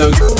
DJ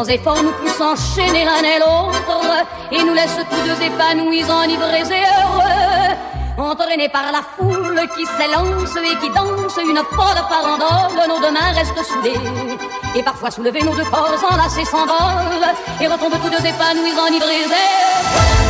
Sans effort nous pousse enchaîner l'un et l'autre, et nous laisse tous deux épanouis, enivrés et heureux. Entraînés par la foule qui s'élance et qui danse une folle farandole, nos deux mains restent soudées. Et parfois soulevés, nos deux corps enlacés s'envolent, et retombent tous deux épanouis, enivrés et heureux.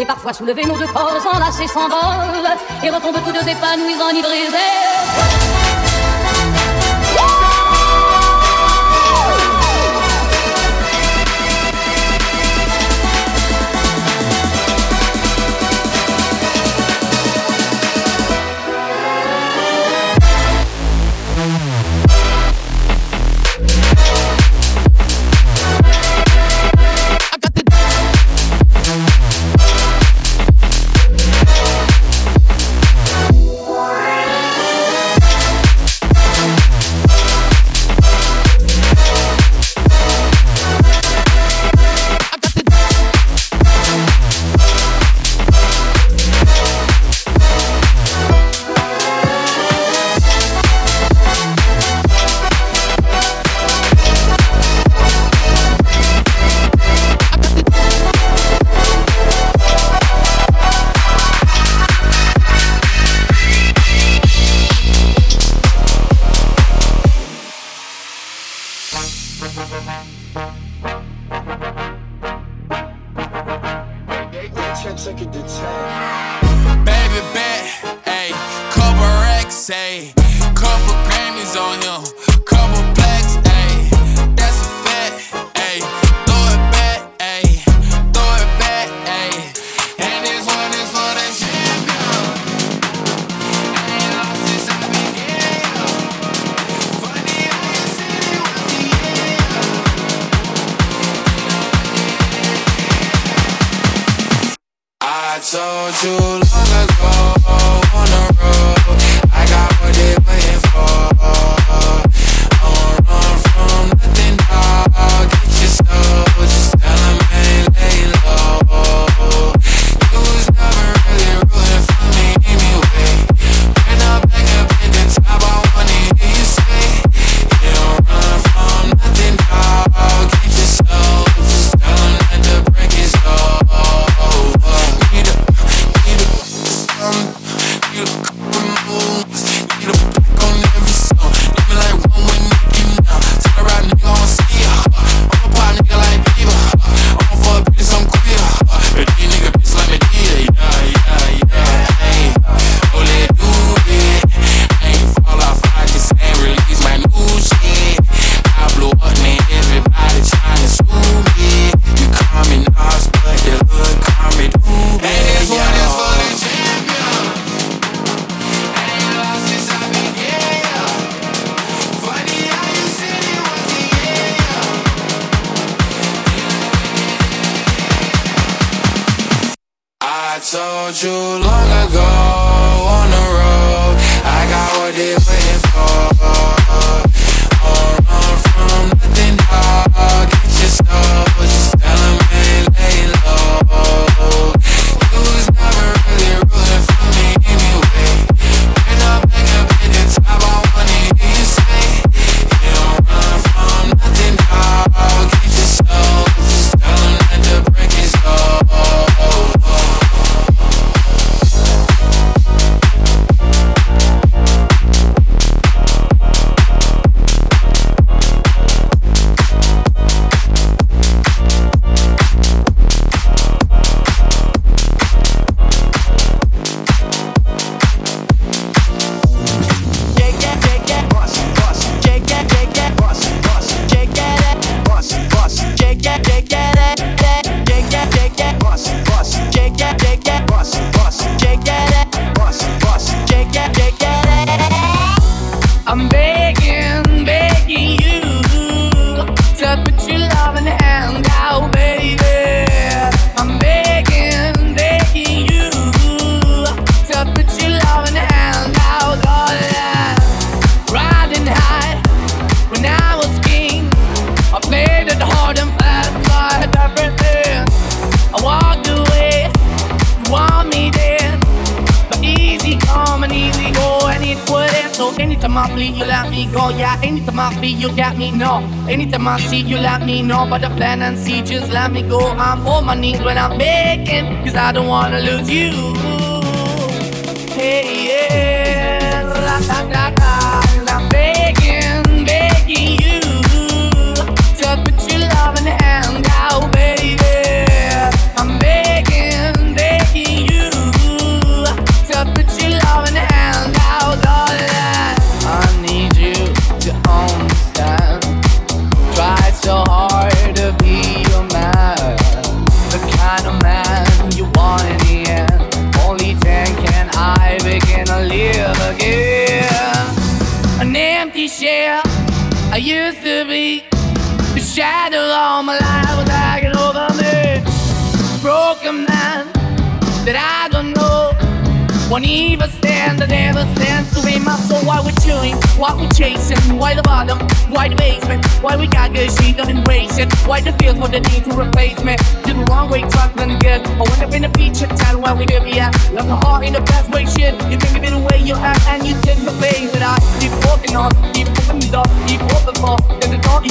Et parfois soulevés, nos deux corps enlacés s'envolent, et retombent tous deux épanouis, et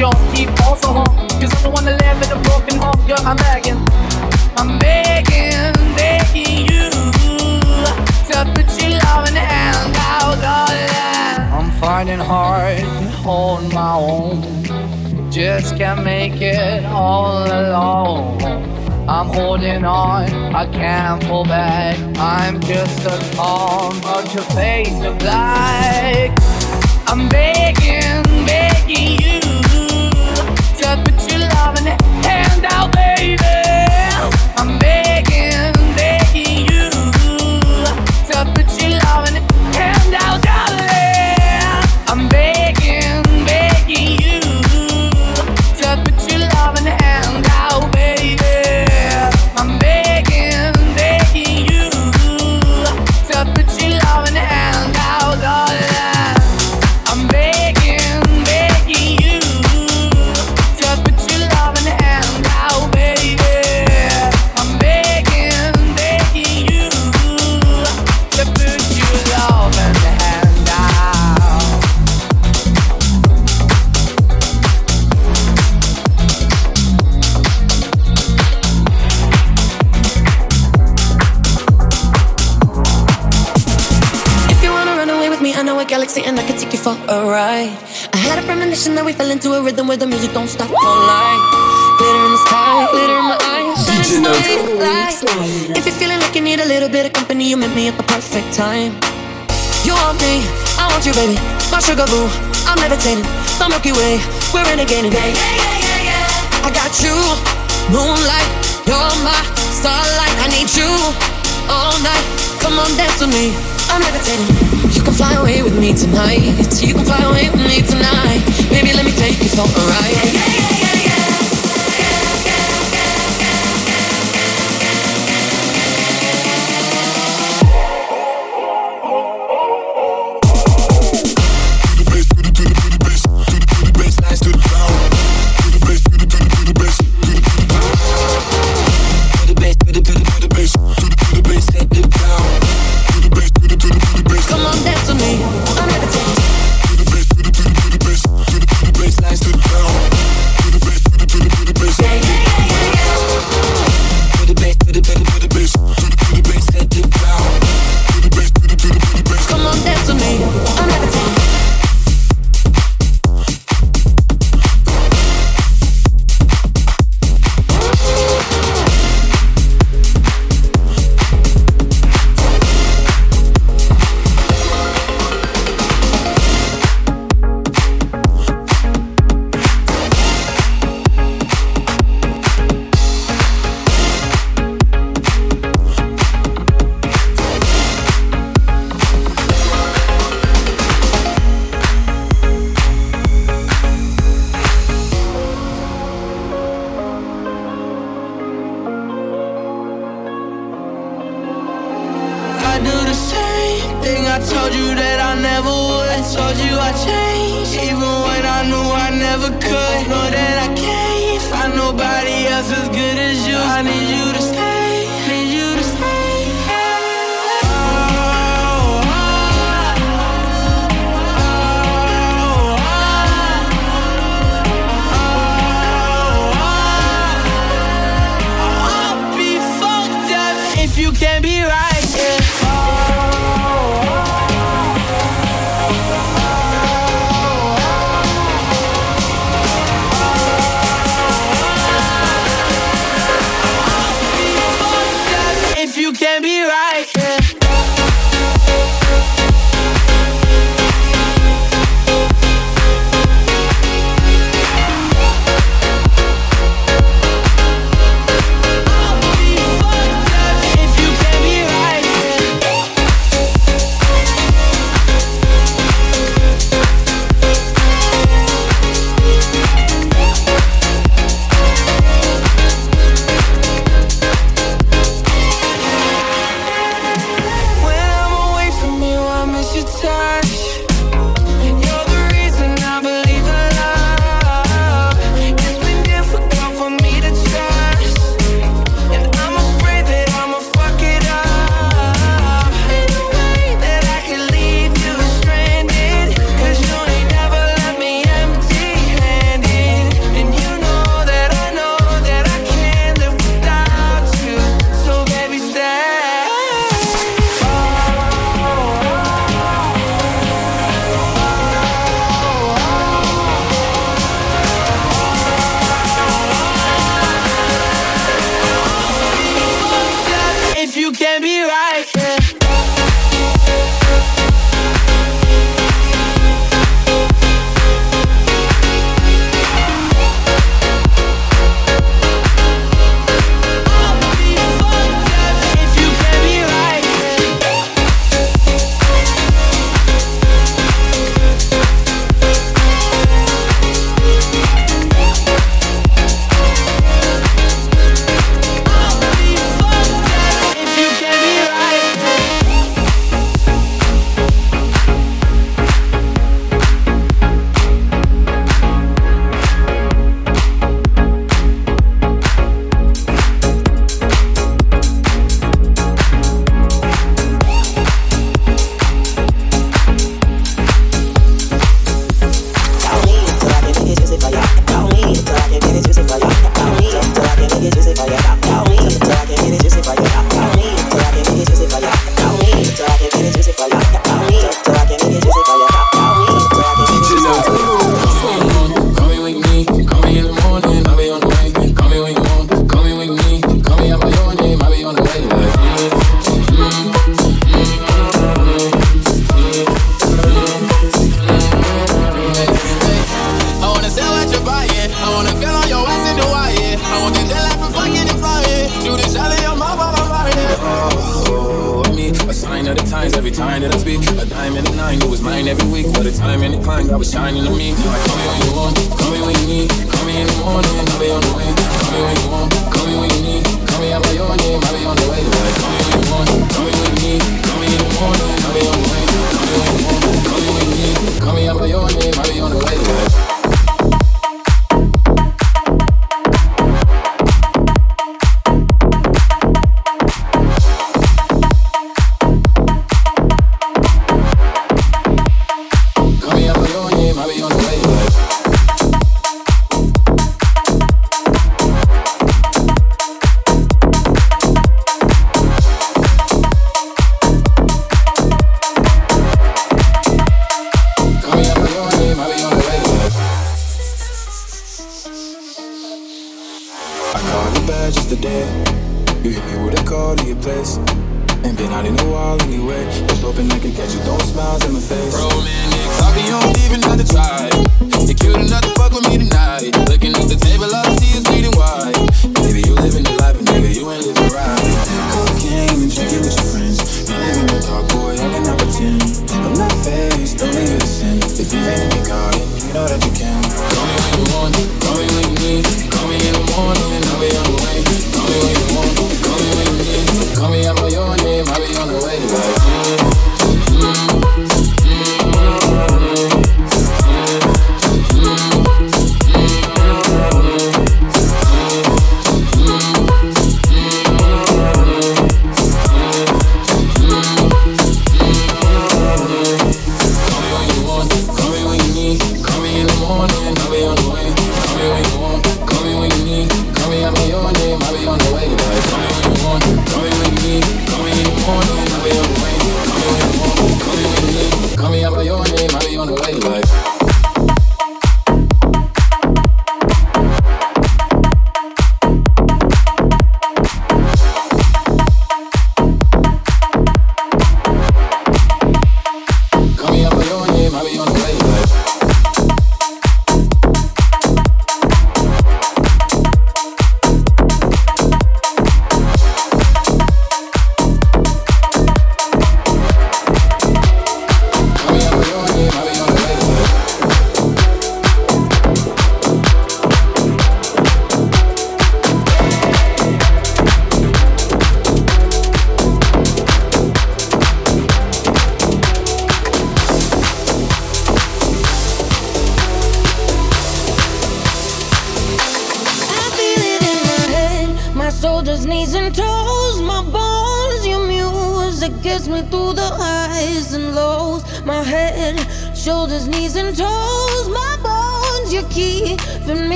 yo, keep also home. Cause I'm the one that live in a broken home, Girl, I'm begging. I'm begging, begging you to put your love in the hand out, darling. I'm finding hard to hold my own. Just can't make it all alone. I'm holding on, I can't fall back. I'm just a calm, but your face is black. I'm begging, begging you. Fell into a rhythm where the music don't stop for life. Glitter in the sky, glitter in my eyes, shining. If you're feeling like you need a little bit of company, you met me at the perfect time. You want me, I want you, baby. My sugar boo, I'm levitating. The Milky Way, we're renegading. Yeah, yeah, yeah, yeah. I got you, moonlight, you're my starlight. I need you all night. Come on, dance with me. I'm levitating. You can fly away with me tonight. You can fly away with me tonight. Baby, let me take you for a ride.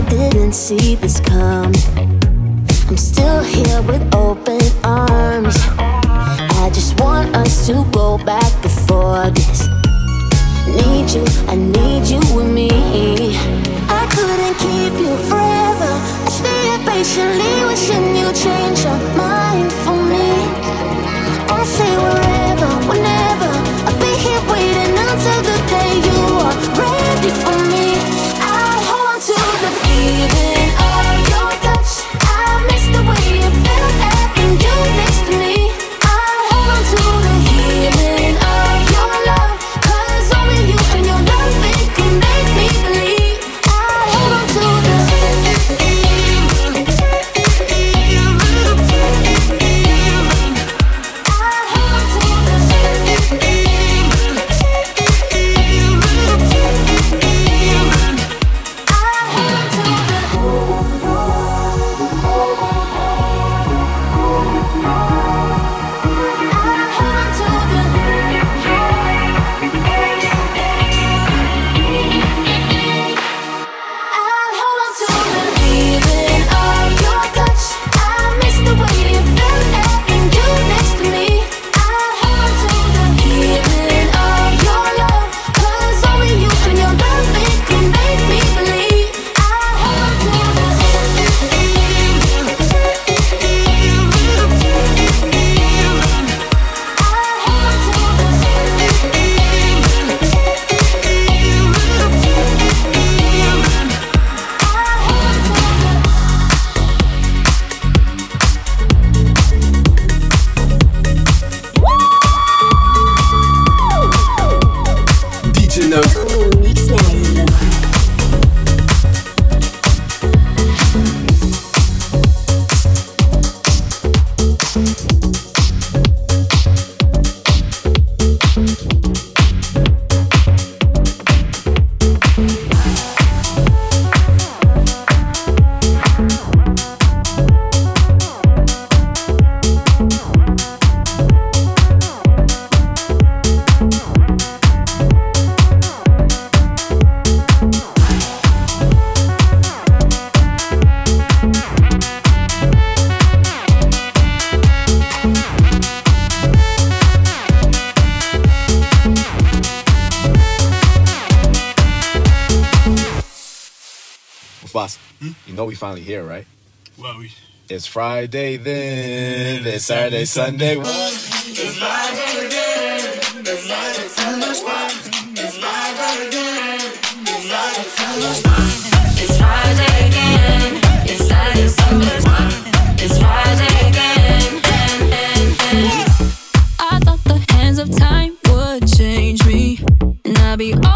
I didn't see this coming. I'm still here with open arms. I just want us to go back before this. Need you, I need you with me. I couldn't keep you forever. I stayed patiently wishing you change your mind for me. I'll stay wherever, whenever. know we finally here, right? Well, we. It's Friday then. It's Saturday, Sunday. It's Friday again. It's Friday, Sunday. It's Friday again. It's Friday, It's Friday again. It's Friday again. I thought the hands of time would change me, and I'd be.